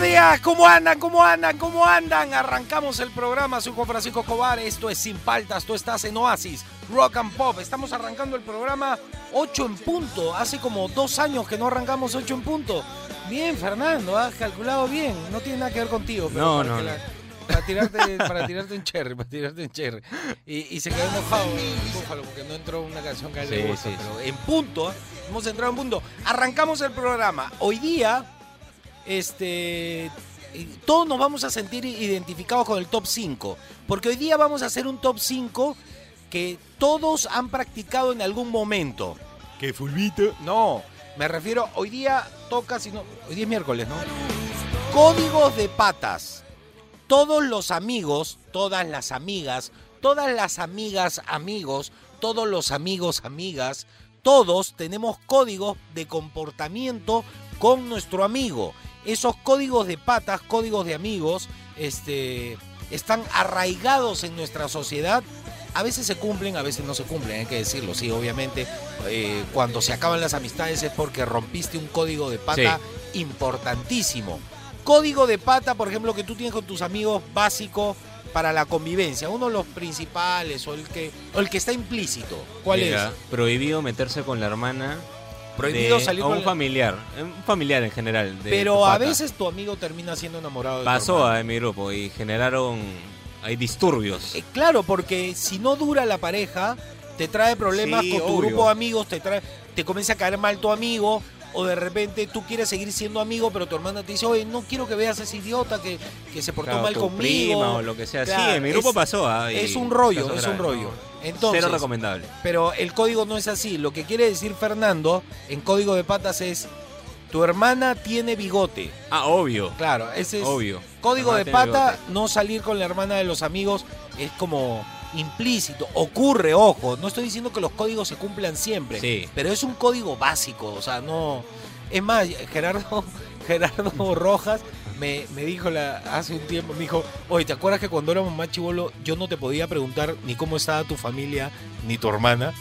Buenos días, ¿cómo andan? ¿Cómo andan? ¿Cómo andan? Arrancamos el programa, soy Juan Francisco Escobar, esto es Sin Paltas, tú estás en Oasis, Rock and Pop. Estamos arrancando el programa 8 en punto, hace como dos años que no arrancamos 8 en punto. Bien, Fernando, has calculado bien, no tiene nada que ver contigo. Pero No, para no, la- para tirarte, para tirarte un cherry, para tirarte un cherry. Y, y se quedó enojado Búfalo porque no entró una canción que a él le Sí, gusta, sí, pero en punto, ¿eh? hemos entrado en punto. Arrancamos el programa. Hoy día este, todos nos vamos a sentir identificados con el top 5, porque hoy día vamos a hacer un top 5 que todos han practicado en algún momento. ¿Qué fulvito? No, me refiero, hoy día toca, si no, hoy día es miércoles, ¿no? Códigos de patas. Todos los amigos, todas las amigas, todas las amigas, amigos, todos los amigos, amigas, todos tenemos códigos de comportamiento con nuestro amigo. Esos códigos de patas, códigos de amigos, este, están arraigados en nuestra sociedad. A veces se cumplen, a veces no se cumplen, hay que decirlo. Sí, obviamente, eh, cuando se acaban las amistades es porque rompiste un código de pata importantísimo. Código de pata, por ejemplo, que tú tienes con tus amigos básico para la convivencia. Uno de los principales o el que, o el que está implícito. ¿Cuál Mira, es? Prohibido meterse con la hermana. Prohibido de- salir o con un la- familiar. Un familiar en general. de tu Pero a pata. veces tu amigo termina siendo enamorado de tu Pasó hermano. a mi grupo y generaron. Hay disturbios. Eh, claro, porque si no dura la pareja, te trae problemas Sí, con tu obvio. grupo de amigos, te trae, te comienza a caer mal tu amigo, o de repente tú quieres seguir siendo amigo, pero tu hermana te dice, oye, no quiero que veas a ese idiota que, que se portó Claro, mal tu conmigo. prima o lo que sea. Claro, sí, en mi grupo es- pasó. ah, y Es un rollo, casos es un graves, rollo. Entonces, Cero recomendable. pero el código no es así. Lo que quiere decir Fernando en código de patas es, tu hermana tiene bigote. Ah, obvio. Claro, ese es Obvio. código de pata, bigote. no salir con la hermana de los amigos es como implícito. Ocurre, ojo, no estoy diciendo que los códigos se cumplan siempre, Sí. pero es un código básico, o sea, no... Es más, Gerardo, Gerardo Rojas me, me dijo la, hace un tiempo, me dijo, oye, ¿te acuerdas que cuando éramos más chivolo yo no te podía preguntar ni cómo estaba tu familia ni tu hermana?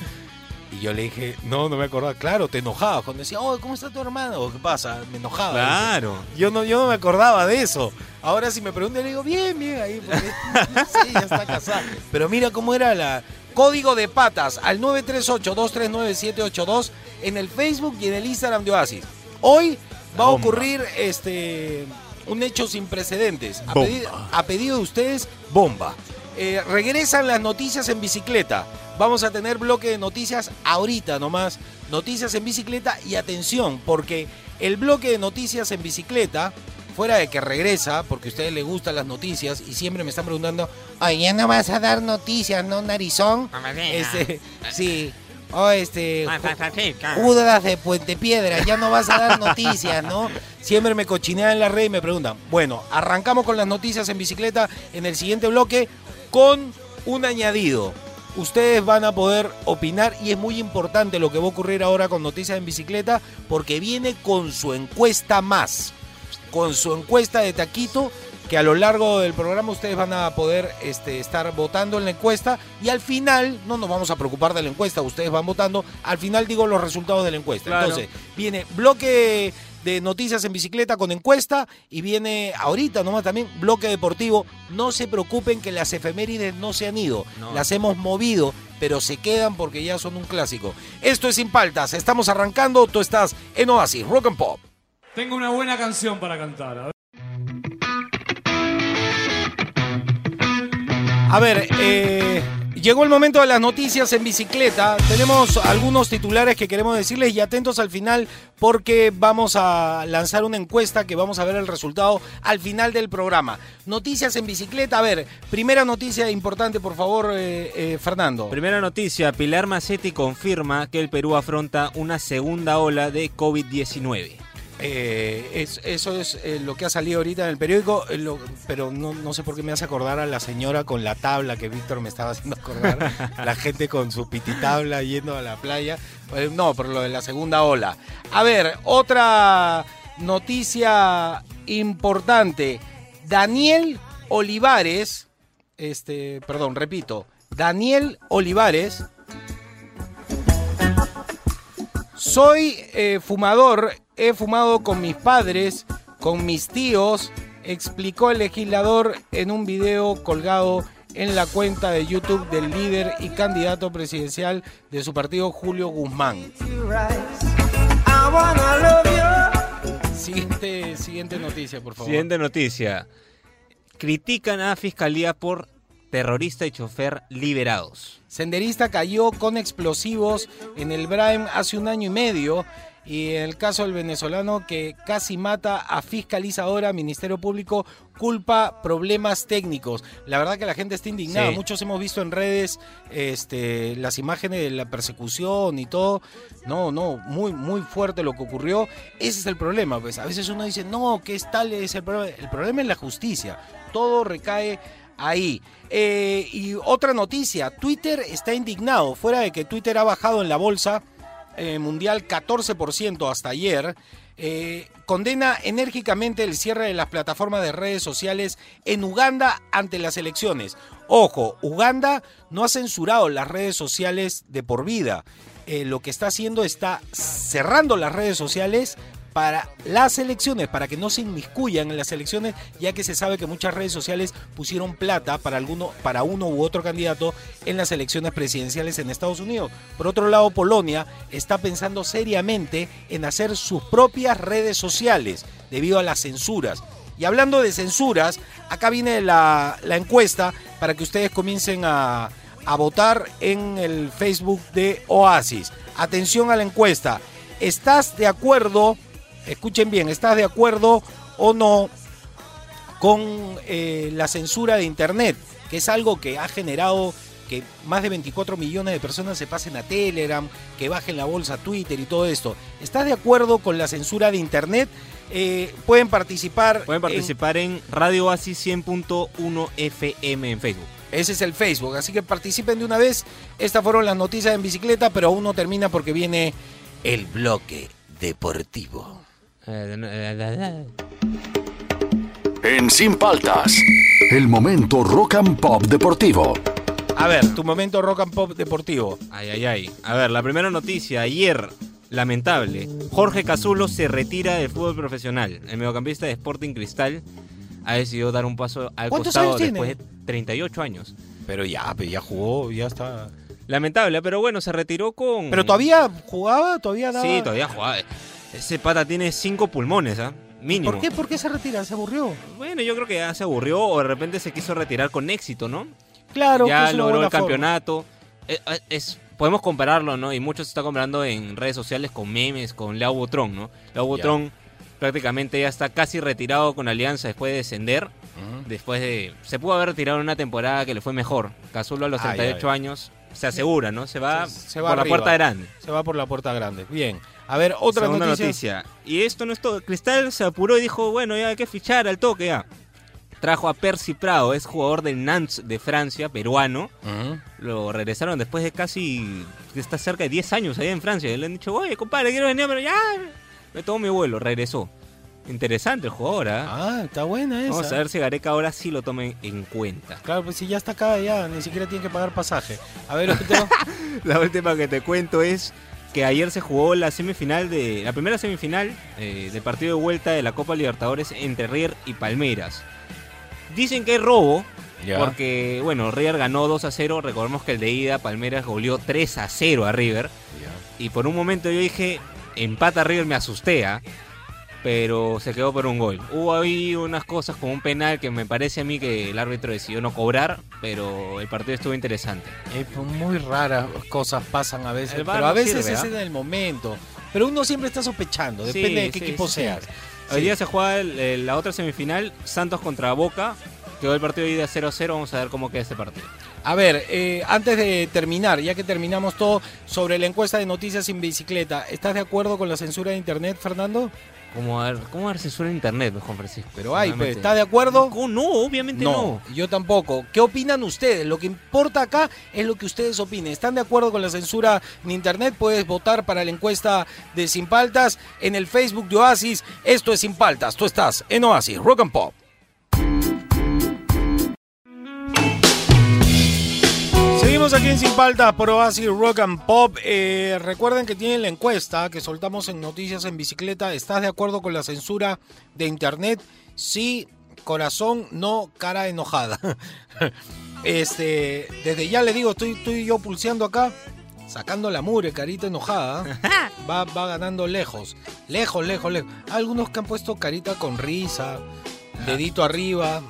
Y yo le dije, no, no me acordaba. Claro, te enojabas cuando decía, oye, ¿cómo está tu hermano? ¿O ¿Qué pasa? Me enojaba. Claro. Yo no, yo no me acordaba de eso. Ahora si me preguntan, le digo, bien, bien, ahí, porque no sé, ya está casada. Pero mira cómo era la código de patas al 938-239-782 en el Facebook y en el Instagram de Oasis. Hoy va a ocurrir este un hecho sin precedentes. A, Bomba. pedido, a pedido de ustedes, bomba. Eh, regresan las noticias en bicicleta. Vamos a tener bloque de noticias ahorita nomás. Noticias en bicicleta y atención, porque el bloque de noticias en bicicleta, fuera de que regresa, porque a ustedes les gustan las noticias y siempre me están preguntando, oye, ya no vas a dar noticias, ¿no, narizón? Este, sí. O este, Ju- Judas de Puente Piedra, ya no vas a dar noticias, ¿no? Siempre me cochinean en la red y me preguntan. Bueno, arrancamos con las noticias en bicicleta en el siguiente bloque con un añadido. Ustedes van a poder opinar y es muy importante lo que va a ocurrir ahora con Noticias en Bicicleta porque viene con su encuesta más, con su encuesta de Taquito que a lo largo del programa ustedes van a poder este, estar votando en la encuesta y al final, no nos vamos a preocupar de la encuesta, ustedes van votando, al final digo los resultados de la encuesta. Claro. Entonces, viene bloque de noticias en bicicleta con encuesta y viene ahorita nomás también bloque deportivo. No se preocupen que las efemérides no se han ido, No. las hemos movido, pero se quedan porque ya son un clásico. Esto es Sin Paltas, estamos arrancando, tú estás en Oasis, Rock and Pop. Tengo una buena canción para cantar. A ver. Eh, llegó el momento de las noticias en bicicleta. Tenemos algunos titulares que queremos decirles y atentos al final porque vamos a lanzar una encuesta que vamos a ver el resultado al final del programa. Noticias en bicicleta. A ver, primera noticia importante, por favor, eh, eh, Fernando. Primera noticia, Pilar Macetti confirma que el Perú afronta una segunda ola de COVID-19. Eh, es- eso es eh, lo que ha salido ahorita en el periódico, eh, lo- pero no, no sé por qué me hace acordar a la señora con la tabla que Víctor me estaba haciendo acordar, la gente con su pititabla yendo a la playa. No, por lo de la segunda ola. A ver, otra noticia importante. Daniel Olivares, este, perdón, repito, Daniel Olivares soy fumador, he fumado con mis padres, con mis tíos, explicó el legislador en un video colgado en la cuenta de YouTube del líder y candidato presidencial de su partido, Julio Guzmán. Siguiente, siguiente noticia, por favor. Siguiente noticia. Critican a Fiscalía por terrorista y chofer liberados. Senderista cayó con explosivos en el Braem hace un año y medio. Y en el caso del venezolano que casi mata a fiscalizadora, Ministerio Público culpa problemas técnicos. La verdad que la gente está indignada. Sí. Muchos hemos visto en redes este, las imágenes de la persecución y todo. No, no, muy, muy fuerte lo que ocurrió. Ese es el problema. Pues a veces uno dice, no, que es tal es el problema. El problema es la justicia. Todo recae ahí. Eh, y otra noticia, Twitter está indignado, fuera de que Twitter ha bajado en la bolsa eh, mundial 14% hasta ayer, eh, condena enérgicamente el cierre de las plataformas de redes sociales en Uganda ante las elecciones. Ojo, Uganda no ha censurado las redes sociales de por vida. Eh, lo que está haciendo está cerrando las redes sociales para las elecciones, para que no se inmiscuyan en las elecciones, ya que se sabe que muchas redes sociales pusieron plata para alguno, para uno u otro candidato en las elecciones presidenciales en Estados Unidos. Por otro lado, Polonia está pensando seriamente en hacer sus propias redes sociales debido a las censuras. Y hablando de censuras, acá viene la, la encuesta para que ustedes comiencen a, a votar en el Facebook de Oasis. Atención a la encuesta. ¿Estás de acuerdo? Escuchen bien, ¿estás de acuerdo o no con eh, la censura de Internet? Que es algo que ha generado que más de 24 millones de personas se pasen a Telegram, que bajen la bolsa a Twitter y todo esto. ¿Estás de acuerdo con la censura de Internet? Eh, pueden participar. Pueden en- participar en, Radio Oasis 100.1 FM en Facebook. ese es el Facebook, así que participen de una vez. Estas fueron las noticias en bicicleta, pero aún no termina porque viene el bloque deportivo. En Sin Paltas, el momento rock and pop deportivo. A ver, tu momento rock and pop deportivo. Ay, ay, ay. A ver, la primera noticia. Ayer, lamentable. Jorge Cazulo se retira del fútbol profesional. El mediocampista de Sporting Cristal ha decidido dar un paso al ¿Cuántos costado años tiene? después de 38 años. Pero ya, pero ya jugó, ya está. Lamentable, pero bueno, se retiró con... Pero todavía jugaba, todavía daba. Sí, todavía jugaba. Ese pata tiene cinco pulmones, ¿ah? Mínimo. ¿Por qué? ¿Por qué se retira? ¿Se aburrió? Bueno, yo creo que ya se aburrió o de repente se quiso retirar con éxito, ¿no? Claro, que ya una logró buena el forma. campeonato. Eh, eh, Es, podemos compararlo, ¿no? Y muchos se están comparando en redes sociales con memes, con Leo Butrón, ¿no? Leo Butrón prácticamente ya está casi retirado con Alianza después de descender. Después de... Se pudo haber retirado en una temporada que le fue mejor. Cazulo a los Ay, 38 ay. años se asegura, ¿no? Se va, Se- se va por la puerta grande. Se va por la puerta grande. Bien. A ver, otra Segunda noticia. noticia. Y esto no es todo. Cristal se apuró y dijo, bueno, ya hay que fichar al toque ya. Trajo a Percy Prado, es jugador del Nantes de Francia, peruano. Lo regresaron después de casi, está cerca de 10 años allá en Francia. Y le han dicho, oye, compadre, quiero venir, pero ya me tomo mi vuelo. Regresó. Interesante el jugador, ¿ah? Ah, está buena esa. Vamos a ver si Gareca ahora sí lo tome en cuenta. Claro, pues si ya está acá, ya ni siquiera tiene que pagar pasaje. A ver, otro. La última que te cuento es que ayer se jugó la semifinal de la primera semifinal eh, del partido de vuelta de la Copa Libertadores entre River y Palmeiras. Dicen que es robo Ya. porque bueno, River ganó 2 a 0, recordemos que el de ida Palmeiras goleó 3 a 0 a River y por un momento yo dije, empata River, me asusté, ¿ah? Pero se quedó por un gol. Hubo ahí unas cosas como un penal que me parece a mí que el árbitro decidió no cobrar, pero el partido estuvo interesante. Eh, muy raras cosas pasan a veces, pero a veces sirve, es ¿ah? en el momento. Pero uno siempre está sospechando, Sí, depende de qué sí, equipo sí, seas. Hoy día se juega el- el- la otra semifinal, Santos contra Boca. Quedó el partido de ida 0-0, vamos a ver cómo queda este partido. A ver, eh, antes de terminar, ya que terminamos todo, sobre la encuesta de noticias sin bicicleta, ¿estás de acuerdo con la censura de Internet, Fernando? ¿Cómo dar, cómo dar censura en internet, Juan Francisco? Pero hay, pues. ¿estás de acuerdo? No, no, obviamente no. yo tampoco. ¿Qué opinan ustedes? Lo que importa acá es lo que ustedes opinen. ¿Están de acuerdo con la censura en Internet? Puedes votar para la encuesta de Sin Paltas en el Facebook de Oasis. Esto es Sin Paltas. Tú estás en Oasis, Rock and Pop. Seguimos aquí en Sin Paltas por Oasis Rock and Pop. Eh, recuerden que tienen la encuesta que soltamos en Noticias en Bicicleta. ¿Estás de acuerdo con la censura de Internet? Sí, corazón, no, cara enojada. Este, desde ya le digo, estoy, estoy yo pulseando acá, sacando la mure, carita enojada. Va, va ganando lejos, lejos, lejos, lejos. Algunos que han puesto carita con risa, dedito arriba,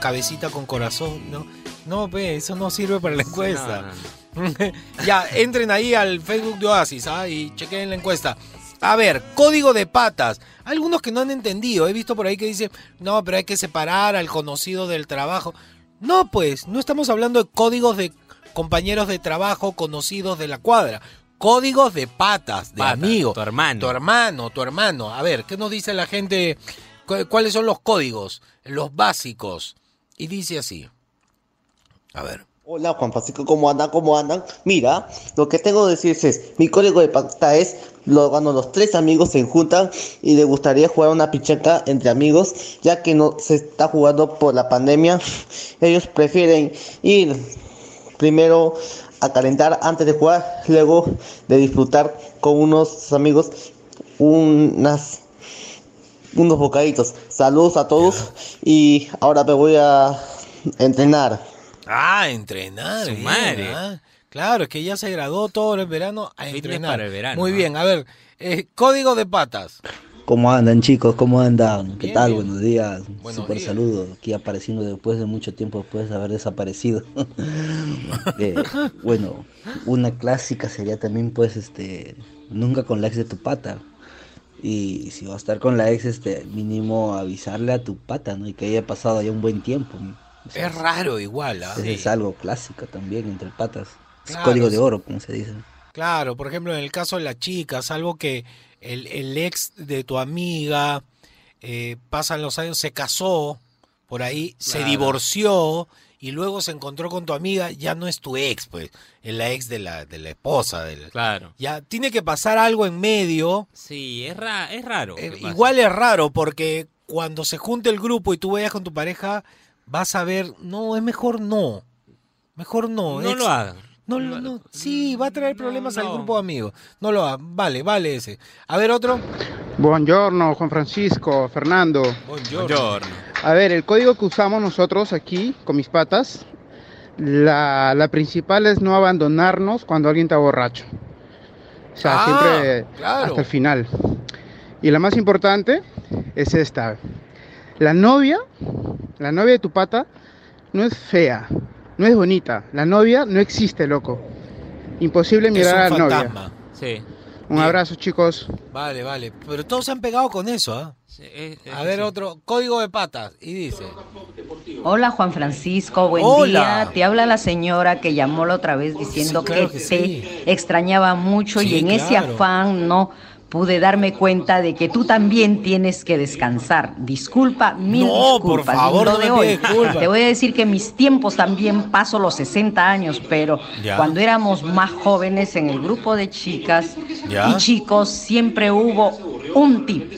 cabecita con corazón, ¿no? No, ve, eso no sirve para la encuesta. No, no, no. ya, entren ahí al Facebook de Oasis ¿ah? y chequen la encuesta. A ver, código de patas. Algunos que no han entendido. He visto por ahí que dicen, no, pero hay que separar al conocido del trabajo. No, pues, no estamos hablando de códigos de compañeros de trabajo conocidos de la cuadra. Códigos de patas, de Pata, amigos. tu hermano. Tu hermano, tu hermano. A ver, ¿qué nos dice la gente? ¿Cu- ¿Cuáles son los códigos? Los básicos. Y dice así. A ver. Hola Juan Francisco, ¿cómo andan? ¿Cómo andan? Mira, lo que tengo que decirles es, mi código de pacta es, lo, cuando los tres amigos se juntan y les gustaría jugar una pichaca entre amigos, ya que no se está jugando por la pandemia, ellos prefieren ir primero a calentar antes de jugar, luego de disfrutar con unos amigos unas unos bocaditos. Saludos a todos y ahora me voy a entrenar. Ah, entrenar. Su bien, madre. ah. Claro, es que ya se graduó todo el verano a Fitness entrenar. para el verano, Muy ¿no? bien, a ver, eh, código de patas. ¿Cómo andan chicos? ¿Cómo andan? ¿Qué Bien, tal? bien. Buenos días. Buenos Super días. saludo. Aquí apareciendo después de mucho tiempo después de haber desaparecido. Eh, bueno, una clásica sería también pues este nunca con la ex de tu pata. Y si vas a estar con la ex, este, mínimo avisarle a tu pata, ¿no? Y que haya pasado ya un buen tiempo. ¿no? O sea, Es raro igual, ¿ah? es algo clásico también entre patas. Es Claro, código de oro, como se dice. Claro, por ejemplo, en el caso de la chica, salvo que el, el ex de tu amiga eh, pasan los años, se casó, por ahí, se divorció y luego se encontró con tu amiga, ya no es tu ex, pues, es la ex de la, de la esposa. Del, Claro. Ya tiene que pasar algo en medio. Sí, es, ra- es raro. Eh, igual es raro porque cuando se junte el grupo y tú vayas con tu pareja, vas a ver, no, es mejor no. Mejor no. No ex- lo hagan. No, no, no. Sí, va a traer No, problemas al no. grupo de amigos. No lo hagan. Vale, vale ese. A ver, otro. Buongiorno, Juan Francisco, Fernando. Buongiorno. A ver, el código que usamos nosotros aquí con mis patas, la, la principal es no abandonarnos cuando alguien está borracho. O sea, Ah, siempre claro. hasta el final. Y la más importante es esta. La novia, la novia de tu pata, no es fea, no es bonita. La novia no existe, loco. Imposible Es mirar a la novia. Sí. Un Bien. abrazo, chicos. Vale, vale. Pero todos se han pegado con eso, ¿ah? Sí, es- es A ver, sí. otro. Código de patas. Y dice. Hola Juan Francisco, buen Hola. día. Te habla la señora que llamó la otra vez diciendo Sí, claro que, que te extrañaba mucho Sí, y en ese afán no pude darme cuenta de que tú también tienes que descansar. Disculpa, mil No, por disculpas. favor, Lo no de me hoy. Te voy a decir que mis tiempos también paso los 60 años, pero Ya. cuando éramos más jóvenes en el grupo de chicas Ya. y chicos siempre hubo un tip.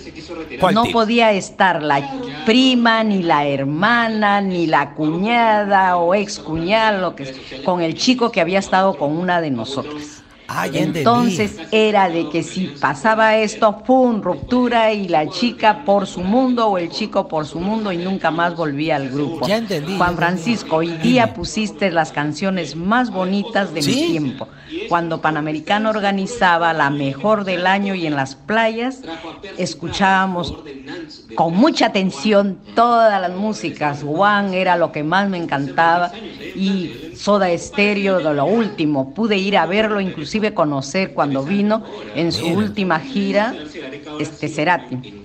¿Cuál no tip? podía estar la prima, ni la hermana, ni la cuñada o ex cuñada, lo que con el chico que había estado con una de nosotras. Ah. Entonces era de que si pasaba esto, ¡pum! ruptura y la chica por su mundo o el chico por su mundo y nunca más volvía al grupo. Ya entendí, Juan. Francisco, hoy día pusiste las canciones más bonitas de ¿Sí? mi tiempo. Cuando Panamericano organizaba la mejor del año y en las playas, escuchábamos con mucha atención todas las músicas. Juan era lo que más me encantaba y Soda Estéreo, de lo último. Pude ir a verlo, inclusive conocer cuando vino en su última gira, este Cerati.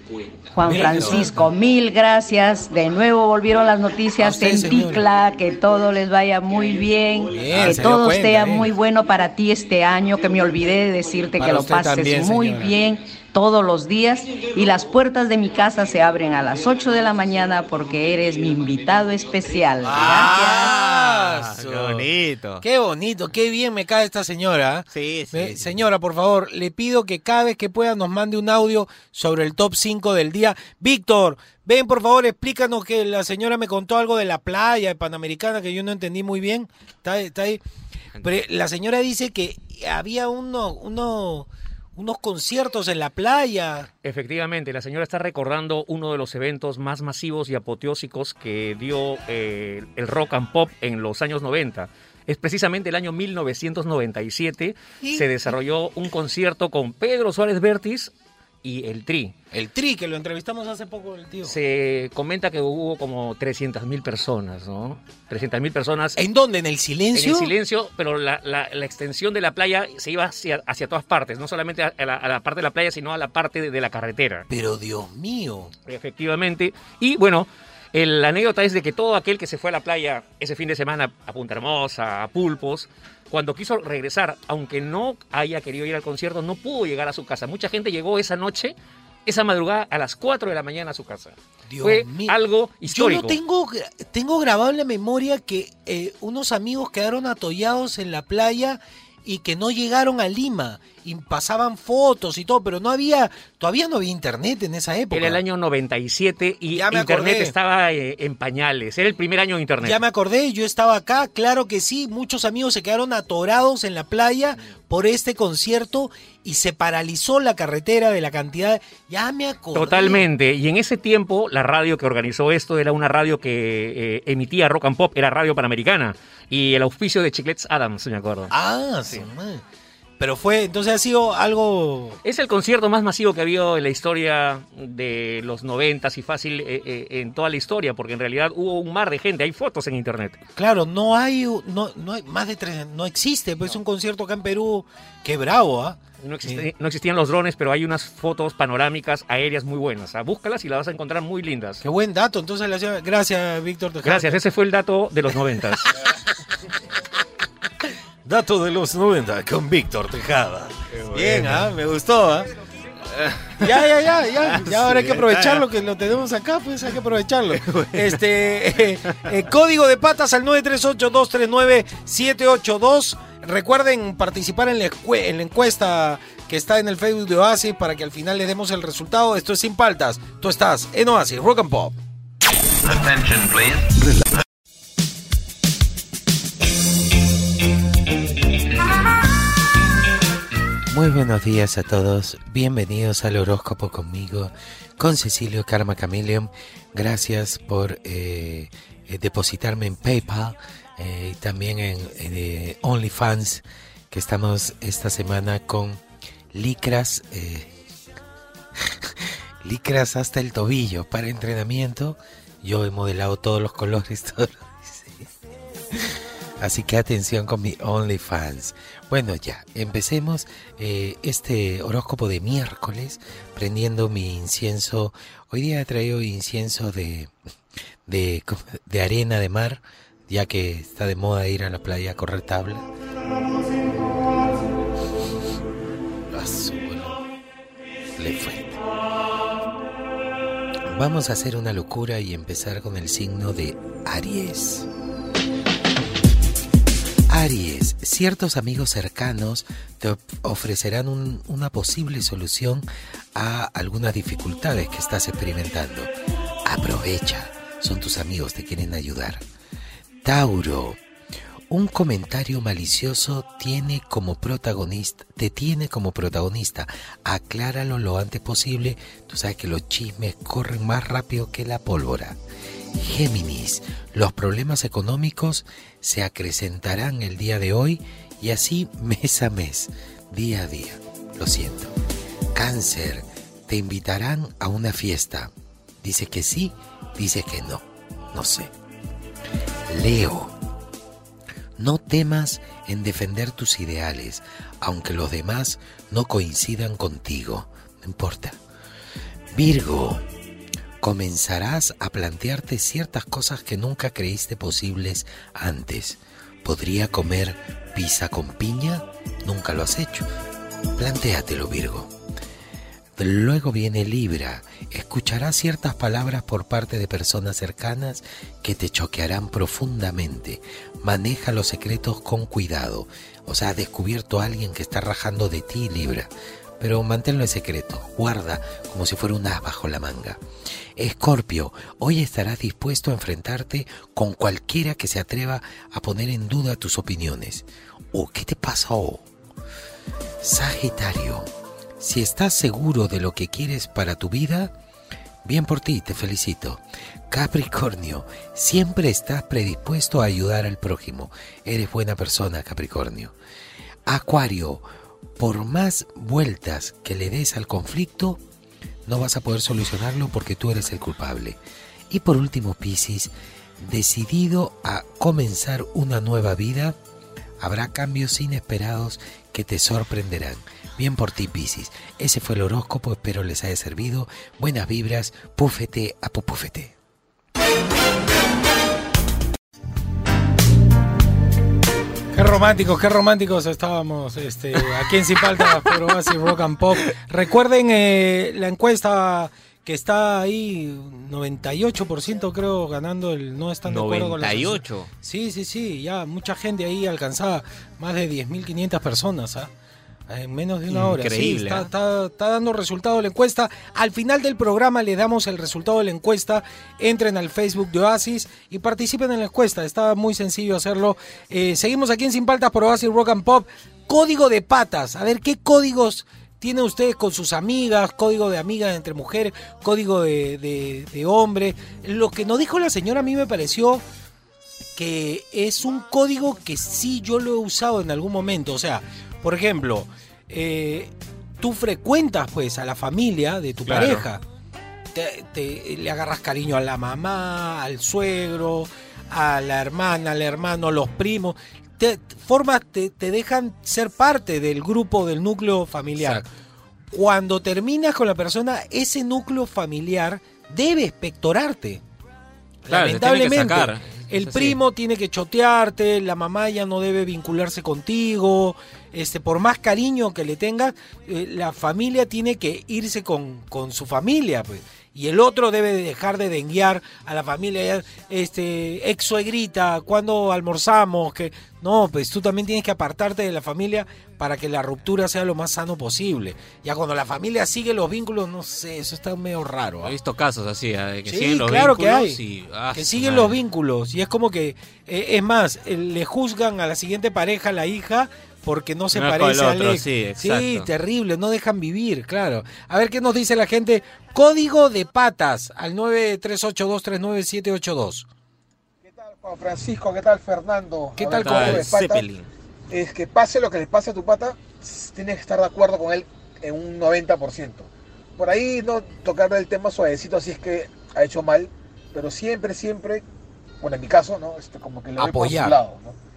Juan Francisco, mil gracias. De nuevo volvieron las noticias en. Ticla, que todo les vaya muy bien, que todo cuenta, sea muy bueno para ti este año, que me olvidé de decirte que lo pases muy bien todos los días y las puertas de mi casa se abren a las 8 de la mañana porque eres mi invitado especial. Ah, qué bonito. Qué bonito, qué bien me cae esta señora. Sí, sí, Me- sí. Señora, por favor, le pido que cada vez que pueda nos mande un audio sobre el top 5 del día. Víctor, ven por favor, explícanos que la señora me contó algo de la playa de Panamericana que yo no entendí muy bien. Está, ahí- está ahí. Pero la señora dice que había uno, uno, unos conciertos en la playa. Efectivamente, la señora está recordando uno de los eventos más masivos y apoteósicos que dio eh, el rock and pop en los años 90. Es precisamente el año 1997 ¿Y? se desarrolló un concierto con Pedro Suárez Vértiz y el Tri. El Tri, que lo entrevistamos hace poco el tío. Se comenta que hubo como 300.000 personas, ¿no? 300.000 personas ¿En dónde? ¿En el en silencio? el silencio, pero la, la- la extensión de la playa se iba hacia, hacia todas partes, no solamente a la, a la parte de la playa, sino a la parte de- de la carretera. Pero Dios mío. Efectivamente. Y bueno, el- la anécdota es de que todo aquel que se fue a la playa ese fin de semana a Punta Hermosa, a Pulpos, cuando quiso regresar, aunque no haya querido ir al concierto, no pudo llegar a su casa. Mucha gente llegó esa noche, esa madrugada, a las 4 de la mañana a su casa. Dios Fue mío. algo histórico. Yo no tengo, tengo grabado en la memoria que eh, unos amigos quedaron atollados en la playa y que no llegaron a Lima y pasaban fotos y todo, pero no había, todavía no había internet en esa época. Era el año 97 y Ya me Internet acordé. estaba eh, en pañales. Era el primer año de Internet. Ya me acordé, yo estaba acá, claro que sí, muchos amigos se quedaron atorados en la playa por este concierto y se paralizó la carretera de la cantidad. Ya me acordé. Totalmente. Y en ese tiempo, la radio que organizó esto era una radio que eh, emitía rock and pop, era Radio Panamericana. Y el auspicio de Chiclets Adams, me acuerdo. Ah, sí. man. Pero fue, entonces ha sido algo Es el concierto más masivo que ha habido en la historia de los noventas y fácil eh, eh, en toda la historia, porque en realidad hubo un mar de gente, hay fotos en internet. Claro, no hay, no, no hay más de tres, no existe, pues un concierto acá en Perú, qué bravo, ¿ah? No, existe- no existían los drones, pero hay unas fotos panorámicas aéreas muy buenas. Ah, Búscalas y las vas a encontrar muy lindas. Qué buen dato, entonces gracias Víctor. Gracias, ese fue el dato de los noventas. Dato de los 90 con Víctor Tejada. Bien, ¿ah? Me gustó, ¿ah? Ya, ya, ya, ya. Ya ahora hay que aprovecharlo, que lo tenemos acá, pues hay que aprovecharlo. Este, eh, eh, código de patas al 938-239-782. Recuerden participar en la, en la encuesta que está en el Facebook de Oasis para que al final le demos el resultado. Esto es Sin Paltas. Tú estás en Oasis, Rock and Pop. Muy buenos días a todos, bienvenidos al horóscopo conmigo, con Cecilio Karma Chameleon. Gracias por eh, eh, depositarme en PayPal eh, y también en, OnlyFans, que estamos esta semana con licras, licras hasta el tobillo para entrenamiento. Yo he modelado todos los colores, todos los Así que atención con mi OnlyFans. Bueno, ya, empecemos eh, este horóscopo de miércoles prendiendo mi incienso. Hoy día he traído incienso de, de, arena de mar, ya que está de moda ir a la playa a correr tabla. Azul. Le. Vamos a hacer una locura y empezar con el signo de Aries. Aries, ciertos amigos cercanos te of- ofrecerán un- una posible solución a algunas dificultades que estás experimentando. Aprovecha, son tus amigos, te quieren ayudar. Tauro, un comentario malicioso tiene como protagonista, te tiene como protagonista. Acláralo lo antes posible. Tú sabes que los chismes corren más rápido que la pólvora. Géminis, los problemas económicos se acrecentarán el día de hoy y así mes a mes, día a día. Lo siento. Cáncer, te invitarán a una fiesta. Dice que sí, dice que no. No sé. Leo, No temas en defender tus ideales, aunque los demás no coincidan contigo. No importa. Virgo, comenzarás a plantearte ciertas cosas que nunca creíste posibles antes. ¿Podría comer pizza con piña? Nunca lo has hecho. Plantéatelo, Virgo. Luego viene Libra. Escucharás ciertas palabras por parte de personas cercanas que te choquearán profundamente. Maneja los secretos con cuidado. O sea, descubierto a alguien que está rajando de ti, Libra. Pero manténlo en secreto. Guarda como si fuera un as bajo la manga. Escorpio, hoy estarás dispuesto a enfrentarte con cualquiera que se atreva a poner en duda tus opiniones. ¿O qué te pasó? Sagitario, si estás seguro de lo que quieres para tu vida, bien por ti, te felicito. Capricornio, siempre estás predispuesto a ayudar al prójimo. Eres buena persona, Capricornio. Acuario, por más vueltas que le des al conflicto, no vas a poder solucionarlo porque tú eres el culpable. Y por último, Piscis, decidido a comenzar una nueva vida, habrá cambios inesperados que te sorprenderán. Bien por ti, Piscis. Ese fue el horóscopo, espero les haya servido. Buenas vibras, púfete a pupúfete. Qué románticos, qué románticos estábamos este, aquí en Cipalta por Oasis Rock and Pop. Recuerden eh, la encuesta que está ahí, 98% creo ganando el no están de acuerdo con la 98. Sí, sí, sí, ya mucha gente ahí alcanzada, más de 10.500 personas, ¿ah? En menos de una hora. Sí, Increíble, está, ¿ah? está- está dando resultado la encuesta. Al final del programa le damos el resultado de la encuesta. Entren al Facebook de Oasis y participen en la encuesta. Está muy sencillo hacerlo. Eh, seguimos aquí en Sin Paltas por Oasis Rock and Pop. Código de patas. A ver, ¿qué códigos tienen ustedes con sus amigas? Código de amigas entre mujeres, código de, de, de hombre. Lo que nos dijo la señora a mí me pareció que es un código que sí yo lo he usado en algún momento. O sea, por ejemplo, eh, tú frecuentas pues a la familia de tu Claro. pareja. Te, te- le agarras cariño a la mamá, al suegro, a la hermana, al hermano, a los primos. Te, formas, te, te dejan ser parte del grupo, del núcleo familiar. Cuando terminas con la persona, ese núcleo familiar debe espectorarte. Claro, Lamentablemente, sacar. el primo tiene que chotearte, la mamá ya no debe vincularse contigo, este, por más cariño que le tengas, eh, la familia tiene que irse con, con su familia, pues. Y el otro debe de dejar de denguear a la familia, este, ex suegrita, cuando almorzamos, que no, pues tú también tienes que apartarte de la familia para que la ruptura sea lo más sano posible. Ya cuando la familia sigue los vínculos, no sé, eso está medio raro. ¿ah? He visto casos así, de que Sí, siguen los claro que vínculos hay. y, ah, que su siguen madre. los vínculos. Y es como que, eh, es más, eh, le juzgan a la siguiente pareja, la hija, porque no se No parece el al otro, ex. sí, Sí, exacto. terrible, no dejan vivir, claro. A ver qué nos dice la gente. Código de patas al 938239782. Juan Francisco, ¿qué tal Fernando? ¿Qué tal, código de pata Zeppelin? Es que pase lo que le pase a tu pata, tienes que estar de acuerdo con él en un 90%. Por ahí no tocarle el tema suavecito, así es que ha hecho mal, pero siempre, siempre, bueno, en mi caso, ¿no? Este, como que le voy por su Apoyar. lado, ¿no?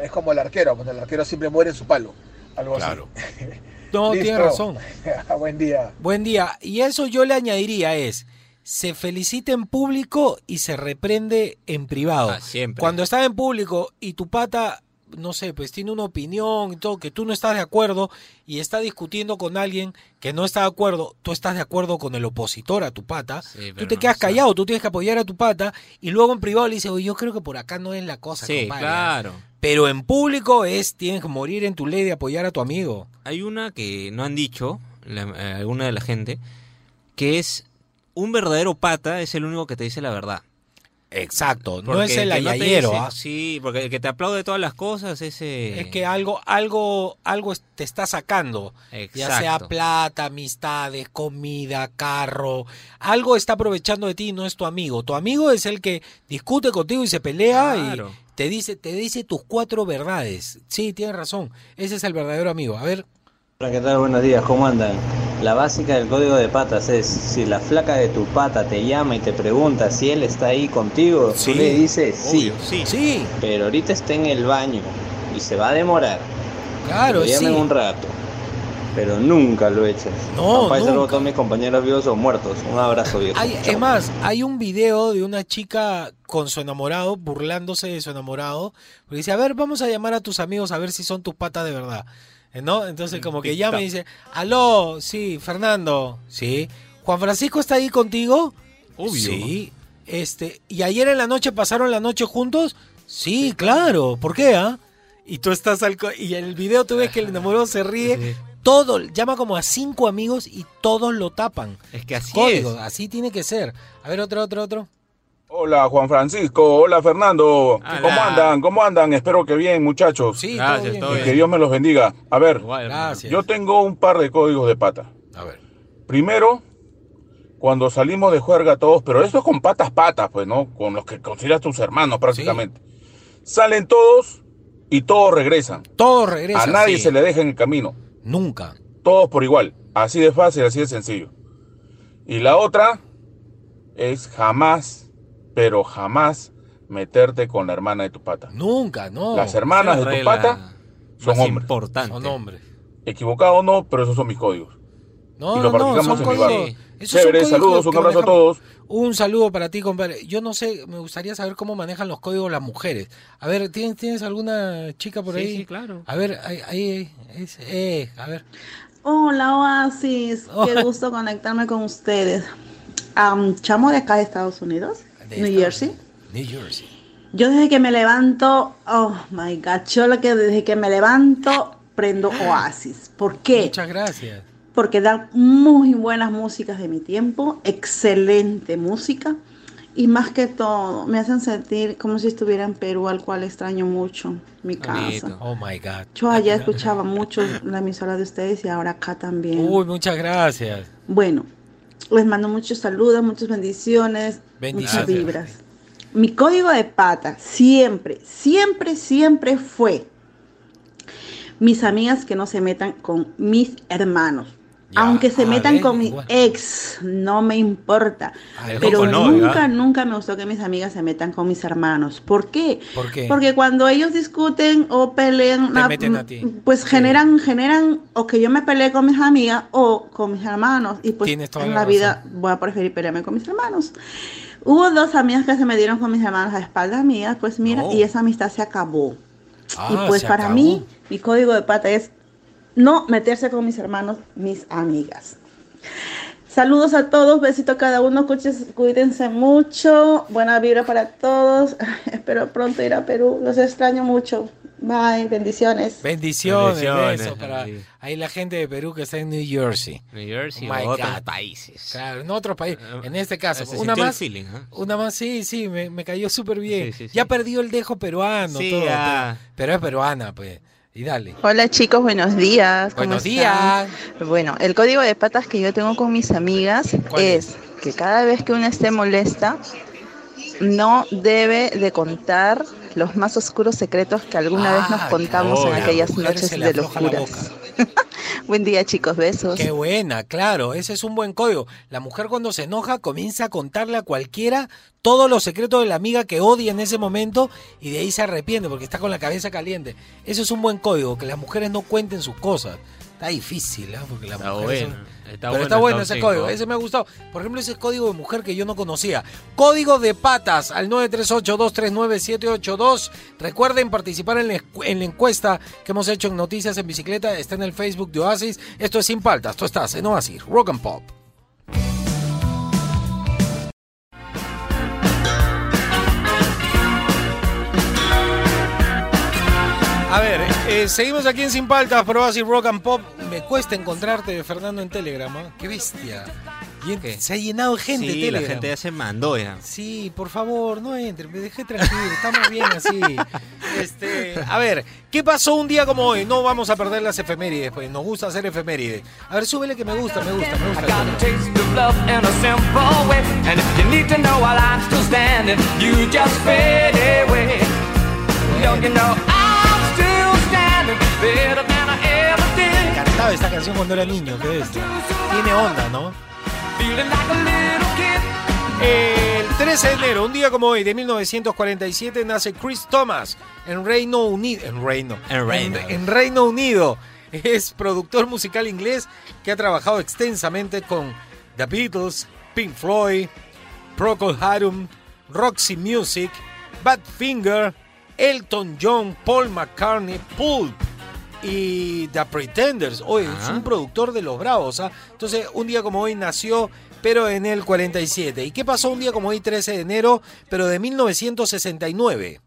Es como el arquero, cuando el arquero siempre muere en su palo, algo Claro. así. No, tiene razón. Buen día. Buen día. Y eso yo le añadiría es, se felicita en público y se reprende en privado. Ah, siempre. Cuando estás en público y tu pata, no sé, pues tiene una opinión y todo, que tú no estás de acuerdo y está discutiendo con alguien que no está de acuerdo, tú estás de acuerdo con el opositor a tu pata, Sí, tú te no, quedas callado, tú tienes que apoyar a tu pata y luego en privado le dices, oye, yo creo que por acá no es la cosa. Sí, compadre". claro. Pero en público es, tienes que morir en tu ley de apoyar a tu amigo. Hay una que no han dicho, la- eh, alguna de la gente, que es un verdadero pata es el único que te dice la verdad. Exacto, no es el ayayero, dice- ¿ah? Sí, porque el que te aplaude todas las cosas, ese... Es que algo, algo, algo te está sacando. Ya sea Exacto. plata, amistades, comida, carro. Algo está aprovechando de ti y no es tu amigo. Tu amigo es el que discute contigo y se pelea Claro. Te dice, te dice tus cuatro verdades. Sí, tienes razón. Ese es el verdadero amigo. A ver, Hola, ¿qué tal? Buenos días, ¿cómo andan? La básica del código de patas es, si la flaca de tu pata te llama y te pregunta si él está ahí contigo, Sí, tú le dices sí. Obvio, sí. Sí, Pero ahorita está en el baño y se va a demorar. claro, sí. llamen un rato. Pero nunca lo eches. No, Papá nunca. todos mis compañeros vivos o muertos. Un abrazo viejo. Hay- es más, hay un video de una chica con su enamorado, burlándose de su enamorado, porque dice, a ver, vamos a llamar a tus amigos a ver si son tus patas de verdad. ¿No? Entonces como que llama y dice, aló, sí, Fernando, sí. Juan Francisco está ahí contigo. Obvio. Sí. Este, y ayer en la noche pasaron la noche juntos. Sí, claro. ¿Por qué, ah? Y tú estás al co- y en el video tú ves que el enamorado se ríe. Todo, llama como a cinco amigos y todos lo tapan. Es que así Código, es. así tiene que ser. A ver, otro, otro, otro. Hola Juan Francisco, hola Fernando, Hola. ¿cómo andan? ¿Cómo andan? Espero que bien muchachos. Sí, Gracias, todo bien. todo Y bien. que Dios me los bendiga. A ver. Gracias. yo tengo un par de códigos de pata. A ver. Primero, cuando salimos de juerga todos, pero esto es con patas patas, pues, ¿no? Con los que consideras tus hermanos prácticamente. Salen todos y todos regresan. Todos regresan. A nadie sí. se le deja en el camino. Nunca. Todos por igual. Así de fácil, así de sencillo. Y la otra es jamás, pero jamás meterte con la hermana de tu pata. Nunca, no. Las hermanas de tu pata son hombres. importante. Son hombres. Equivocado o no, pero esos son mis códigos. No, Y no, lo no, practicamos son en mi códigos. barrio. Esos son Chévere, saludos, un abrazo a todos. Un saludo para ti, compadre. Yo no sé, me gustaría saber cómo manejan los códigos las mujeres. A ver, ¿tienes, ¿tienes alguna chica por Sí, ahí? sí, claro. A ver, ahí, ahí, es- eh, a ver. Hola Oasis, qué Hola. gusto conectarme con ustedes. Am, chamo de acá de Estados Unidos, De New Estados Jersey. New Jersey. Yo desde que me levanto, oh my God, yo lo que desde que me levanto prendo Oasis. ¿Por qué? Muchas gracias. Porque dan muy buenas músicas de mi tiempo, excelente música y más que todo me hacen sentir como si estuviera en Perú, al cual extraño mucho mi casa. Bonito. Oh my God. Yo allá escuchaba mucho la emisora de ustedes y ahora acá también. Uy, muchas gracias. Bueno, les mando muchos saludos, muchas bendiciones, Bendiciones. muchas vibras. Mi código de pata siempre, siempre, siempre fue mis amigas que no se metan con mis hermanos. Ya, Aunque se ah, metan con mi ex, no me importa. Ah, Pero no, nunca, ¿verdad? nunca me gustó que mis amigas se metan con mis hermanos. ¿Por qué? ¿Por qué? Porque cuando ellos discuten o pelean, ah, a ti. pues Sí. generan, generan o que yo me pelee con mis amigas o con mis hermanos. Y pues en la la vida voy a preferir pelearme con mis hermanos. Hubo dos amigas que se me dieron con mis hermanos a espaldas mías, pues mira, No. y esa amistad se acabó. Ah, y pues para acabó. mí, mi código de pata es no meterse con mis hermanos, mis amigas. Saludos a todos, besito a cada uno, cuídense mucho, buena vibra para todos. Espero pronto ir a Perú, los extraño mucho. Bye, bendiciones. Bendiciones, Bendiciones, besos para sí. ahí la gente de Perú que está en New Jersey. New Jersey Oh my otros God. países. Claro, en otros países. En este caso, Se una más. feeling, ¿ah? Una más, sí, sí, me, me cayó súper bien. Sí, sí, sí. Ya perdió el dejo peruano, Sí, todo, pero es peruana, pues. Y dale. Hola chicos, buenos días. ¿cómo Buenos están? días. Bueno, el código de patas que yo tengo con mis amigas ¿Cuál es que cada vez que una esté molesta, no debe de contar los más oscuros secretos que alguna vez nos Ah, contamos en aquellas noches de locuras. Buen día chicos, besos. Qué buena, claro, ese es un buen código. La mujer cuando se enoja comienza a contarle a cualquiera todos los secretos de la amiga que odia en ese momento y de ahí se arrepiente porque está con la cabeza caliente. Eso es un buen código, que las mujeres no cuenten sus cosas. Está difícil, ¿ah? Porque las Está mujeres bueno. son- Está Pero bueno está bueno ese cinco. código, ese me ha gustado. Por ejemplo, ese código de mujer que yo no conocía. Código de patas al 938-239-782. Recuerden participar la, en la encuesta que hemos hecho en Noticias en Bicicleta. Está en el Facebook de Oasis. Esto es Sin Paltas. Tú estás en Oasis. Rock and Pop. A ver, eh, seguimos aquí en Sin Paltas por Oasis Rock and Pop. Me cuesta encontrarte, Fernando, en Telegram. ¿ah? ¡Qué bestia! Y se ha llenado de gente Sí, Telegram. la gente ya se mandó ya. Sí, por favor, no entre, me dejé tranquilo, estamos bien así. Este, a ver, ¿qué pasó un día como hoy? No vamos a perder las efemérides, pues nos gusta hacer efemérides. A ver, súbele que me gusta, me gusta, me gusta. Cantaba esta canción cuando era niño, ¿qué es? Tiene onda, ¿no? El 13 de enero, un día como hoy, de 1947, nace Chris Thomas en Reino Unido. En Reino. En Reino. En, en Reino Unido. Es productor musical inglés que ha trabajado extensamente con The Beatles, Pink Floyd, Procol Harum, Roxy Music, Badfinger, Elton John, Paul McCartney, Pulp y The Pretenders. Hoy es un productor de los Bravos. ¿ah? Entonces, un día como hoy nació, pero en el 47. ¿Y qué pasó un día como hoy, 13 de enero, pero de 1969?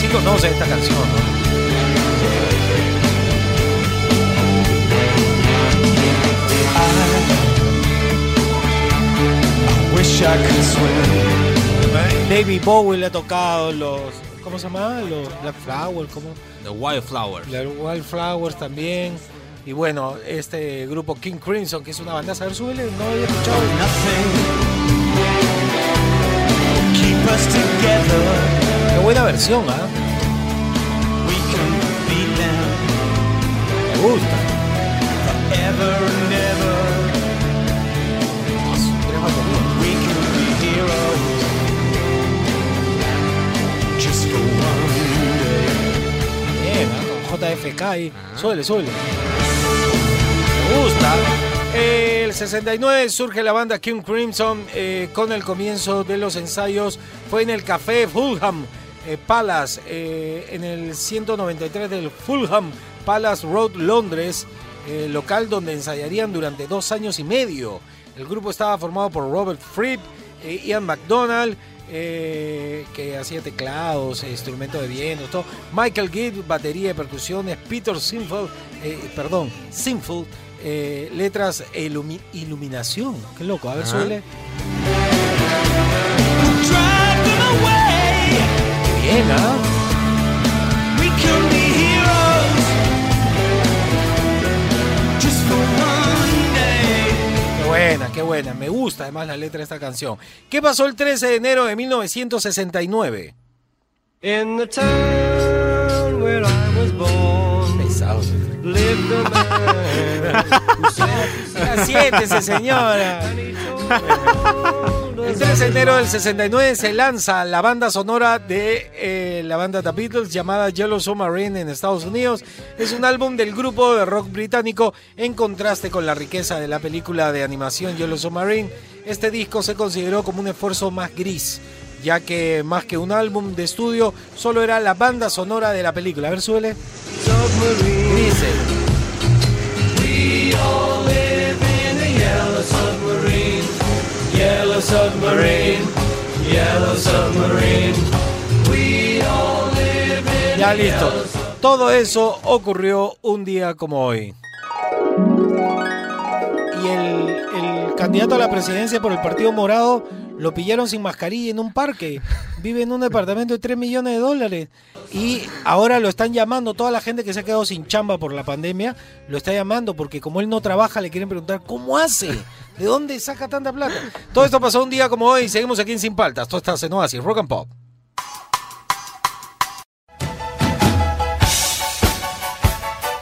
Sí conoce esta canción, ¿no? David Bowie le ha tocado los. ¿Cómo se llama? Los Black Flowers, ¿cómo? The Wildflowers. Los Wildflowers también. Y bueno, este grupo King Crimson, que es una banda, a ver, súbele, no había escuchado. Keep us together. Qué buena versión, ¿ah? We can be them Me gusta. JFK ahí. Súbele, súbele. Me gusta. El 69 surge la banda King Crimson eh, con el comienzo de los ensayos. Fue en el Café Fulham eh, Palace, eh, en el 193 del Fulham Palace Road, Londres, eh, local donde ensayarían durante dos años y medio. El grupo estaba formado por Robert Fripp, Ian McDonald, eh, que hacía teclados, eh, instrumentos de viento, todo. Michael Gibb, batería y percusiones. Peter Sinfield, eh, perdón, Sinfield, eh, letras e ilumi- iluminación. Qué loco, a ver, Ajá. suele. Bien, ¿ah? Buena. Me gusta además la letra de esta canción. ¿Qué pasó el 13 de enero de 1969? In the town where I was born. Pesados. Lived a man Siéntese, señora. El 13 de enero del 69 se lanza la banda sonora de eh, la banda The Beatles llamada Yellow Submarine en Estados Unidos. Es un álbum del grupo de rock británico en contraste con la riqueza de la película de animación Yellow Submarine. Este disco se consideró como un esfuerzo más gris, ya que más que un álbum de estudio, solo era la banda sonora de la película. A ver, suele. Dice. Yellow submarine. Yellow submarine. We all live in Ya listo. Todo eso ocurrió un día como hoy. Y el, el candidato a la presidencia por el Partido Morado lo pillaron sin mascarilla en un parque. Vive en un departamento de 3 millones de dólares. Y ahora lo están llamando, toda la gente que se ha quedado sin chamba por la pandemia, lo está llamando porque como él no trabaja, le quieren preguntar, ¿cómo hace? ¿De dónde saca tanta plata? Todo esto pasó un día como hoy. Seguimos aquí en Sin Paltas. Todo está en Oasis, Rock and Pop.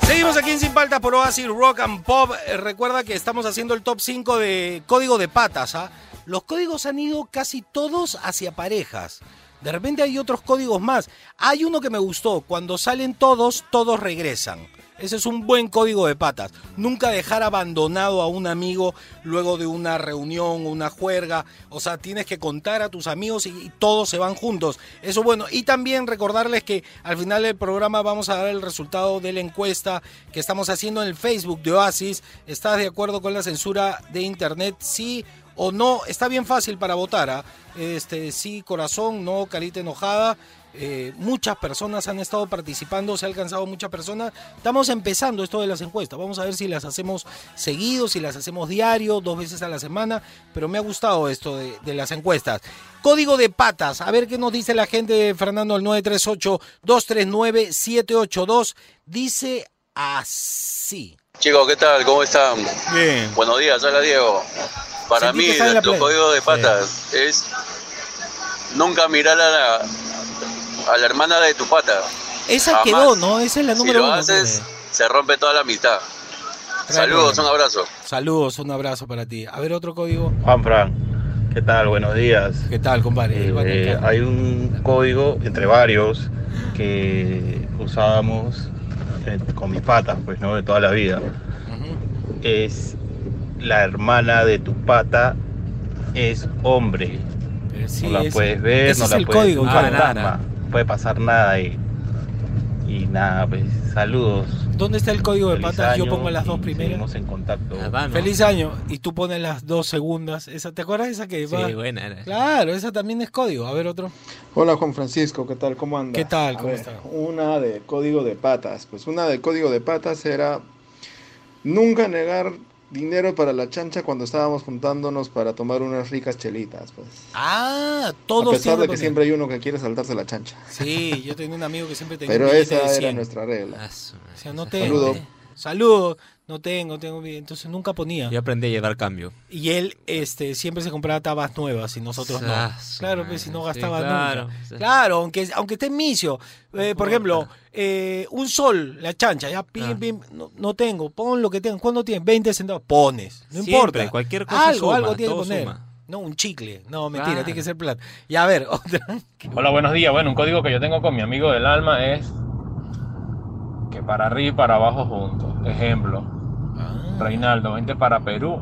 Seguimos aquí en Sin Paltas por Oasis Rock and Pop. Eh, recuerda que estamos haciendo el top 5 de código de patas. ¿ah? Los códigos han ido casi todos hacia parejas. De repente hay otros códigos más. Hay uno que me gustó. Cuando salen todos, todos regresan. Ese es un buen código de patas. Nunca dejar abandonado a un amigo luego de una reunión, una juerga. O sea, tienes que contar a tus amigos y, todos se van juntos. Eso es bueno. Y también recordarles que al final del programa vamos a dar el resultado de la encuesta que estamos haciendo en el Facebook de Oasis. ¿Estás de acuerdo con la censura de Internet? Sí o no. Está bien fácil para votar. ¿ah? Este, sí, corazón, no, carita enojada. Eh, muchas personas han estado participando, se ha alcanzado muchas personas. Estamos empezando esto de las encuestas. Vamos a ver si las hacemos seguido, si las hacemos diario, dos veces a la semana. Pero me ha gustado esto de, de las encuestas. Código de patas. A ver qué nos dice la gente, Fernando, el 938-239-782. Dice así. Chicos, ¿qué tal? ¿Cómo están? Bien. Buenos días, hola Diego. Para mí, que estaba en la nuestro playa. código de patas es nunca mirar a la, a la hermana de tu pata. Esa Jamás. quedó, ¿no? Esa es la Si número lo uno. haces, se rompe toda la. Trae Saludos, un abrazo. Saludos, un abrazo para ti. A ver, otro código. Juan Fran, ¿qué tal? Buenos días. ¿Qué tal, compadre? Eh, hay un código entre varios que usábamos eh, con mis patas, pues, ¿no? De toda la vida. Es la hermana de tu pata es hombre. sí, no la ese- puedes ver, ese no es la el puedes código, no hay fantasma, no puede pasar nada ahí. Y nada, pues saludos. ¿Dónde está el código de patas? Yo pongo las dos primeras. En contacto. Feliz año. Y tú pones las dos segundas. Esa, ¿Te acuerdas esa que Sí, va? buena era. Claro, esa también es código. A ver, otro. Hola Juan Francisco, ¿qué tal? ¿Cómo andas? ¿Qué tal? A ¿Cómo ver, está? Una de código de patas. Pues una de código de patas era nunca negar dinero para la chancha cuando estábamos juntándonos para tomar unas ricas chelitas. Pues. Ah, todos A pesar de que siempre hay uno que quiere saltarse la chancha. Sí, yo tenía un amigo que siempre tenía Pero esa era 100. nuestra regla. O sea, no tengo. Saludo. eh. No tengo, tengo bien. Entonces nunca ponía. Yo aprendí a llevar cambio. Y él este, siempre se compraba tabas nuevas y nosotros no. Claro, pues si no madre, sí, gastaba claro, nunca. sí. Claro, aunque, aunque esté en misio. Eh, por ejemplo, eh, un sol, la chancha, ya pim, Ah. pim, no, no tengo, pon lo que tengas. ¿Cuándo tienes? 20 centavos, pones. No Siempre, importa. cualquier cosa Algo, suma, algo tiene que poner. suma. No, un chicle. No, mentira, Claro. tiene que ser plata. Y a ver, otra. Hola, buenos días. Bueno, un código que yo tengo con mi amigo del alma es que para arriba y para abajo juntos. Ejemplo, Ah. Reinaldo, vente para Perú,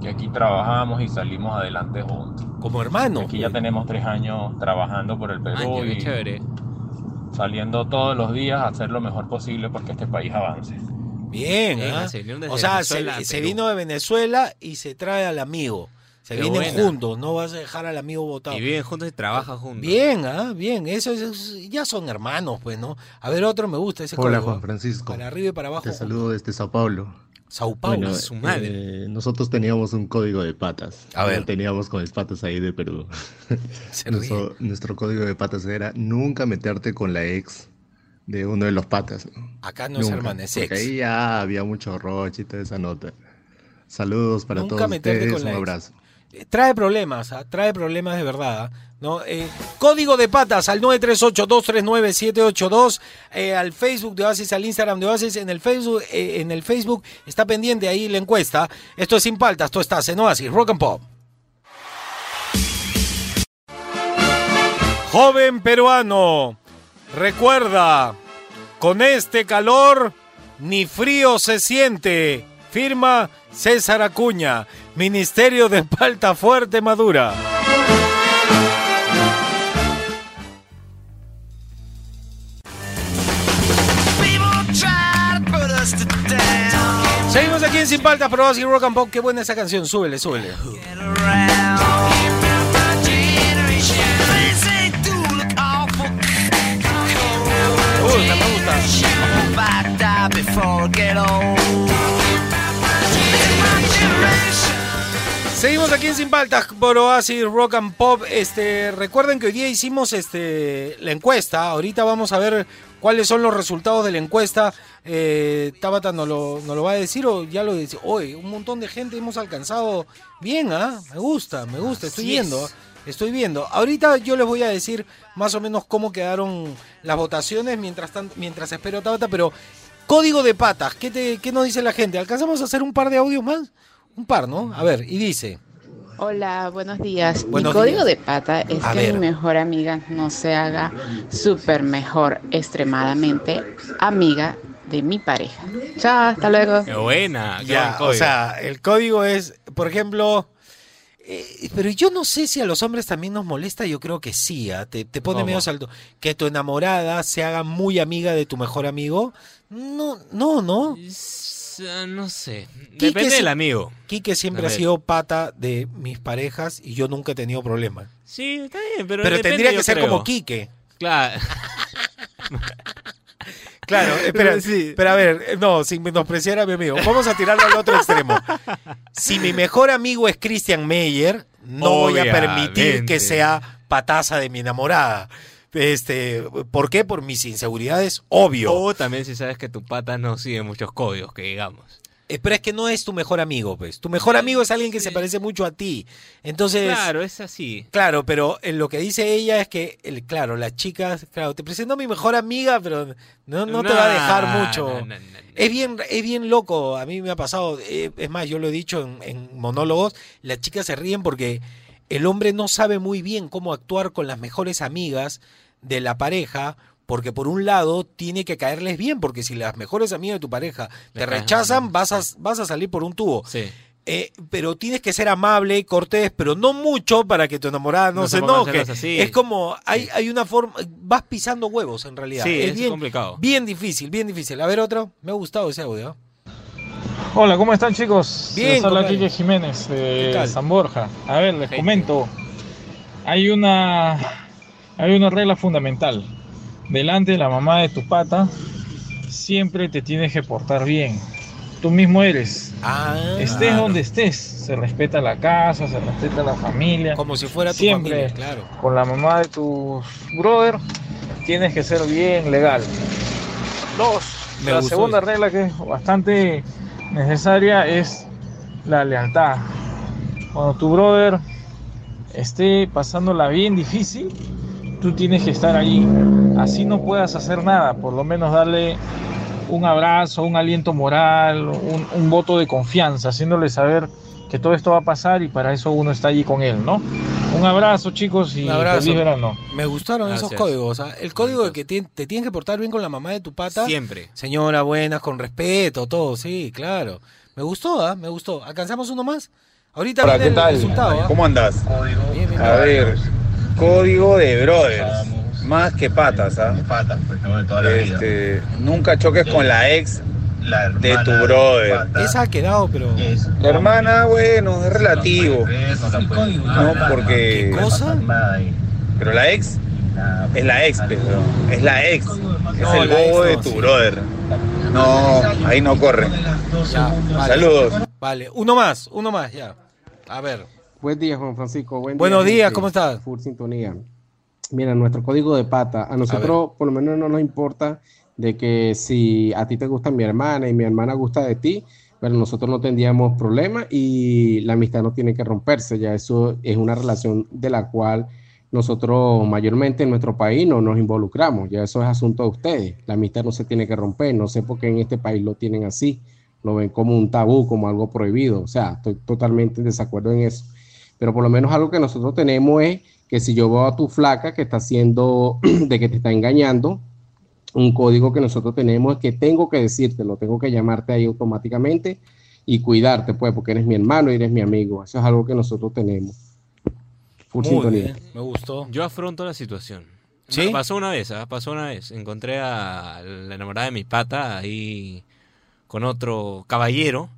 que aquí trabajamos y salimos adelante juntos. Como hermano. Aquí ya tenemos tres años trabajando por el Perú Año, qué y chévere. saliendo todos los días a hacer lo mejor posible porque este país avance. Bien, desde O sea, se, vino de Venezuela y se trae al amigo. Se Qué vienen buena. juntos, no vas a dejar al amigo votado. Y viven juntos y trabajan juntos. Bien, ah, bien, eso, es- ya son hermanos, pues, ¿no? A ver, otro me gusta ese Hola código. Juan Francisco. Para arriba y para abajo. Te saludo desde Sao Paulo. Sao Paulo, Bueno, su madre. eh, nosotros teníamos un código de patas. A ver. Lo teníamos con mis patas ahí de Perú. Se nuestro, nuestro código de patas era nunca meterte con la ex de uno de los patas. ¿no? Acá no es Nunca, hermana, es porque ex. ahí ya había mucho roche y toda esa nota. Saludos para Nunca todos meterte ustedes. con la Un ex. abrazo. Trae problemas, ah, trae problemas de verdad. ah, ¿no? Eh, código de patas al 938-239-782, eh, al Facebook de Oasis, al Instagram de Oasis. En el Facebook, eh, en el Facebook está pendiente ahí la encuesta. Esto es Sin Paltas, tú estás en Oasis, Rock and Pop. Joven peruano, recuerda, con este calor ni frío se siente. Firma César Acuña, Ministerio de Palta Fuerte Madura. Seguimos aquí en Sin Paltas, pero así Rock and Pop. Qué buena esa canción, súbele, súbele. Me gusta, me gusta. Seguimos aquí en Sin Paltas por Oasis Rock and Pop. Este, recuerden que hoy día hicimos este, la encuesta. Ahorita vamos a ver cuáles son los resultados de la encuesta. Eh, Tabata nos lo, nos lo va a decir o ya lo dice. Hoy, un montón de gente hemos alcanzado bien, ¿ah? Me gusta, me gusta, estoy Así viendo. es. Estoy viendo. Ahorita yo les voy a decir más o menos cómo quedaron las votaciones mientras, tan- mientras espero Tabata, pero código de patas, ¿qué, te, ¿qué nos dice la gente? ¿Alcanzamos a hacer un par de audios más? Un par, ¿no? A ver, y dice. Hola, buenos días. Buenos Mi código días. de pata es A que ver. mi mejor amiga no se haga súper mejor, extremadamente amiga de mi pareja. Chao, hasta luego. Qué buena. qué Ya, buen o sea, el código es, por ejemplo, eh, pero yo no sé si a los hombres también nos molesta, yo creo que sí, ¿ah? te, te pone ¿Cómo? medio salto. Que tu enamorada se haga muy amiga de tu mejor amigo. No, no, no. Ah, no sé. Quique Depende sí- del amigo. Quique siempre ha sido pata de mis parejas y yo nunca he tenido problemas. Sí, está bien, pero. Pero, depende, tendría que yo ser creo. como Quique. Claro. Claro, espera, pero a ver, no, sin menospreciar a mi amigo. Vamos a tirarlo al otro extremo. Si mi mejor amigo es Christian Meyer, no voy a permitir que sea pataza de mi enamorada. Este, ¿por qué? Por mis inseguridades, obvio. O también si sabes que tu pata no sigue muchos códigos, que digamos. Eh, pero es que no es tu mejor amigo, pues. Tu mejor amigo es alguien que se parece mucho a ti. Entonces. Claro, es así. Claro, pero en lo que dice ella es que, el, claro, las chicas, claro, te presento a mi mejor amiga, pero no, no te va a dejar mucho. no, no, no, Es bien, es bien loco. A mí me ha pasado, eh, es más, yo lo he dicho en, en monólogos, las chicas se ríen porque el hombre no sabe muy bien cómo actuar con las mejores amigas de la pareja. Porque por un lado tiene que caerles bien, porque si las mejores amigas de tu pareja te rechazan, vas a, vas a salir por un tubo. Sí. Eh, pero tienes que ser amable, cortés, pero no mucho para que tu enamorada no, No se enoje. Es como, hay, hay una forma, vas pisando huevos en realidad. Sí, es bien, complicado. Bien difícil, bien difícil. A ver otro, me ha gustado ese audio. ¿eh? Hola, ¿cómo están chicos? Bien, Les habla Jiménez ¿Qué de? San Borja. A ver, les comento. Hay una, hay una regla fundamental. Delante de la mamá de tu pata, siempre te tienes que portar bien. Tú mismo eres. Ah, estés claro. donde estés, se respeta la casa, se respeta la familia. Como si fuera tu siempre familia, claro. con la mamá de tu brother, tienes que ser bien legal. Dos, Me la segunda regla que es bastante necesaria es la lealtad. Cuando tu brother esté pasándola bien difícil, tú tienes que estar ahí. Así no puedas hacer nada, por lo menos darle un abrazo, un aliento moral, un, un voto de confianza, haciéndole saber que todo esto va a pasar y para eso uno está allí con él, ¿no? Un abrazo, chicos, y Un abrazo. feliz verano. Me gustaron esos códigos. ¿ah? El código de que te tienes que portar bien con la mamá de tu pata. Siempre. Señora, buenas, con respeto, todo, sí, claro. Me gustó, ¿ah? Me gustó. ¿Alcanzamos uno más? Ahorita Hola, viene ¿qué el tal? resultado. ¿ah? ¿Cómo andas? Bien, bien, A bien. ver, código de brothers, más que patas, ¿ah? Patas, pues, ¿no? De toda la vida. Este, nunca choques con la ex de tu brother. Esa ha quedado, pero. La hermana, bueno, es relativo. No, porque. ¿Qué cosa? Pero la ex es la ex, pero es la ex. Es el bobo de tu brother. No, ahí no corre. Ya, vale. Saludos. Vale, uno más, uno más, ya. A ver. Buen día, Juan Francisco. Buen Buenos día, días. ¿cómo estás? Full sintonía. Mira, nuestro código de pata, a nosotros por lo menos no nos importa de que si a ti te gusta mi hermana y mi hermana gusta de ti, pero nosotros no tendríamos problema y la amistad no tiene que romperse, ya eso es una relación de la cual nosotros mayormente en nuestro país no nos involucramos, ya eso es asunto de ustedes, la amistad no se tiene que romper, no sé por qué en este país lo tienen así, lo ven como un tabú, como algo prohibido, o sea, estoy totalmente en desacuerdo en eso, pero por lo menos algo que nosotros tenemos es que si yo veo a tu flaca que está haciendo, de que te está engañando, un código que nosotros tenemos es que tengo que decírtelo, tengo que llamarte ahí automáticamente y cuidarte, pues, porque eres mi hermano y eres mi amigo. Eso es algo que nosotros tenemos. Full Muy sintonía. bien, me gustó. Yo afronto la situación. ¿Sí? Pasó una vez, ¿ah? pasó una vez. Encontré a la enamorada de mi pata ahí con otro caballero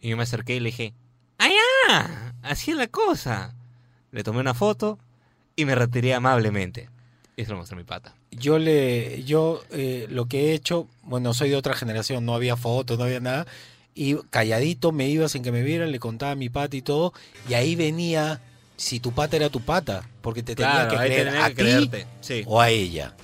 y yo me acerqué y le dije, ¡Allá! Así es la cosa. Le tomé una foto y me retiré amablemente. Y se lo mostré a mi pata. Yo le, yo eh, lo que he hecho, bueno, soy de otra generación, no había fotos, no había nada, y calladito me iba sin que me vieran, le contaba a mi pata y todo, y ahí venía si tu pata era tu pata, porque te tenía Claro, que creer a ti sí. o a ella.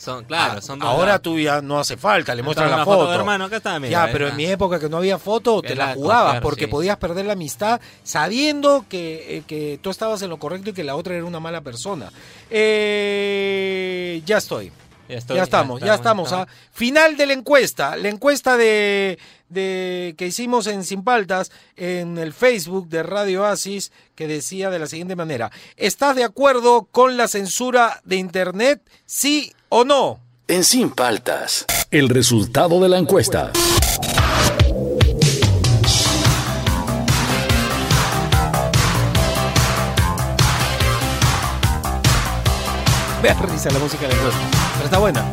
Son, claro, Ah, son dos ahora lados. tú ya no hace falta, le muestras la foto foto. de hermano, acá está, mira, ya, eh, pero en mi época que no había foto, te la jugabas porque sí. podías perder la amistad sabiendo que, eh, que tú estabas en lo correcto y que la otra era una mala persona. Eh, ya estoy. Ya estoy, ya ya estamos, ya estamos, estamos. ¿ah? Final de la encuesta. La encuesta de, de que hicimos en Sin Paltas en el Facebook de Radio Oasis que decía de la siguiente manera: ¿Estás de acuerdo con la censura de Internet? ¿Sí o no? En Sin Paltas, el resultado de la encuesta. Me risa la música de la encuesta, pero está buena.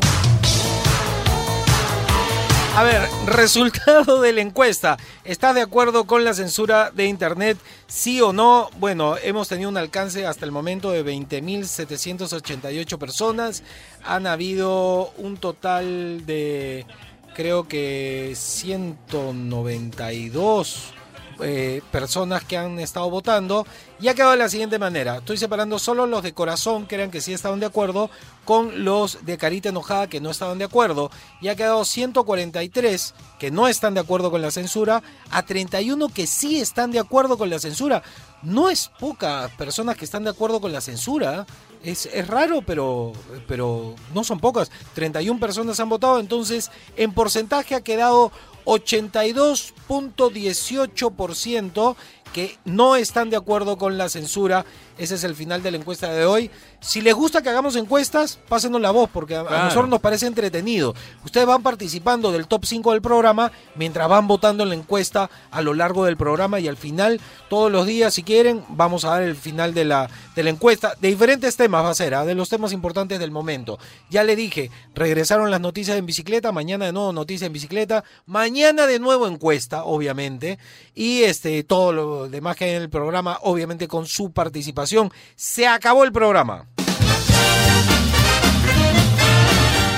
A ver, resultado de la encuesta. ¿Estás de acuerdo con la censura de Internet? ¿Sí o no? Bueno, hemos tenido un alcance hasta el momento de 20.788 personas. Han habido un total de, creo que 192 eh, personas que han estado votando y ha quedado de la siguiente manera. Estoy separando solo los de corazón, que eran que sí estaban de acuerdo, con los de carita enojada que no estaban de acuerdo. Y ha quedado 143 que no están de acuerdo con la censura, a 31 que sí están de acuerdo con la censura. No es pocas personas que están de acuerdo con la censura. Es, es raro, pero, pero no son pocas. 31 personas han votado, entonces en porcentaje ha quedado 82.18% que no están de acuerdo con la censura. Ese es el final de la encuesta de hoy. Si les gusta que hagamos encuestas, pásenos la voz, porque a, nosotros nos parece entretenido. Ustedes van participando del top 5 del programa mientras van votando en la encuesta a lo largo del programa y al final, todos los días, si quieren, vamos a dar el final de la, de la encuesta. De diferentes temas va a ser, ¿ah? de los temas importantes del momento. Ya le dije, regresaron las noticias en bicicleta, mañana de nuevo noticias en bicicleta, mañana de nuevo encuesta, obviamente, y este todo lo demás que hay en el programa, obviamente con su participación. Se acabó el programa.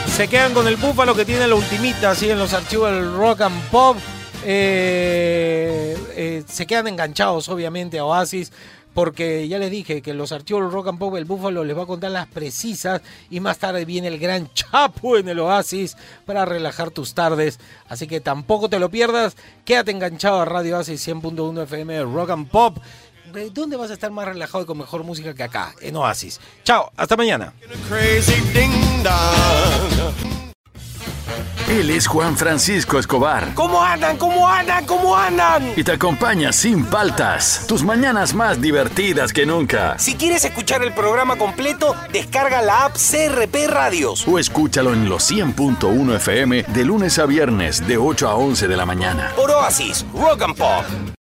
Se quedan con el búfalo que tiene la ultimita, así en los archivos del rock and pop. Eh, eh, se quedan enganchados, obviamente, a Oasis. Porque ya les dije que los archivos del rock and pop, el búfalo les va a contar las precisas. Y más tarde viene el gran Chapo en el Oasis para relajar tus tardes. Así que tampoco te lo pierdas. Quédate enganchado a Radio Oasis 100.1 FM Rock and Pop. ¿De ¿Dónde vas a estar más relajado y con mejor música que acá? En Oasis. Chao, hasta mañana. Él es Juan Francisco Escobar ¿Cómo andan? ¿Cómo andan? ¿Cómo andan? y te acompaña sin paltas. Tus mañanas más divertidas que nunca. Si quieres escuchar el programa completo, descarga la app CRP Radios. O escúchalo en los 100.1 FM de lunes a viernes de 8 a 11 de la mañana. Por Oasis, Rock and Pop.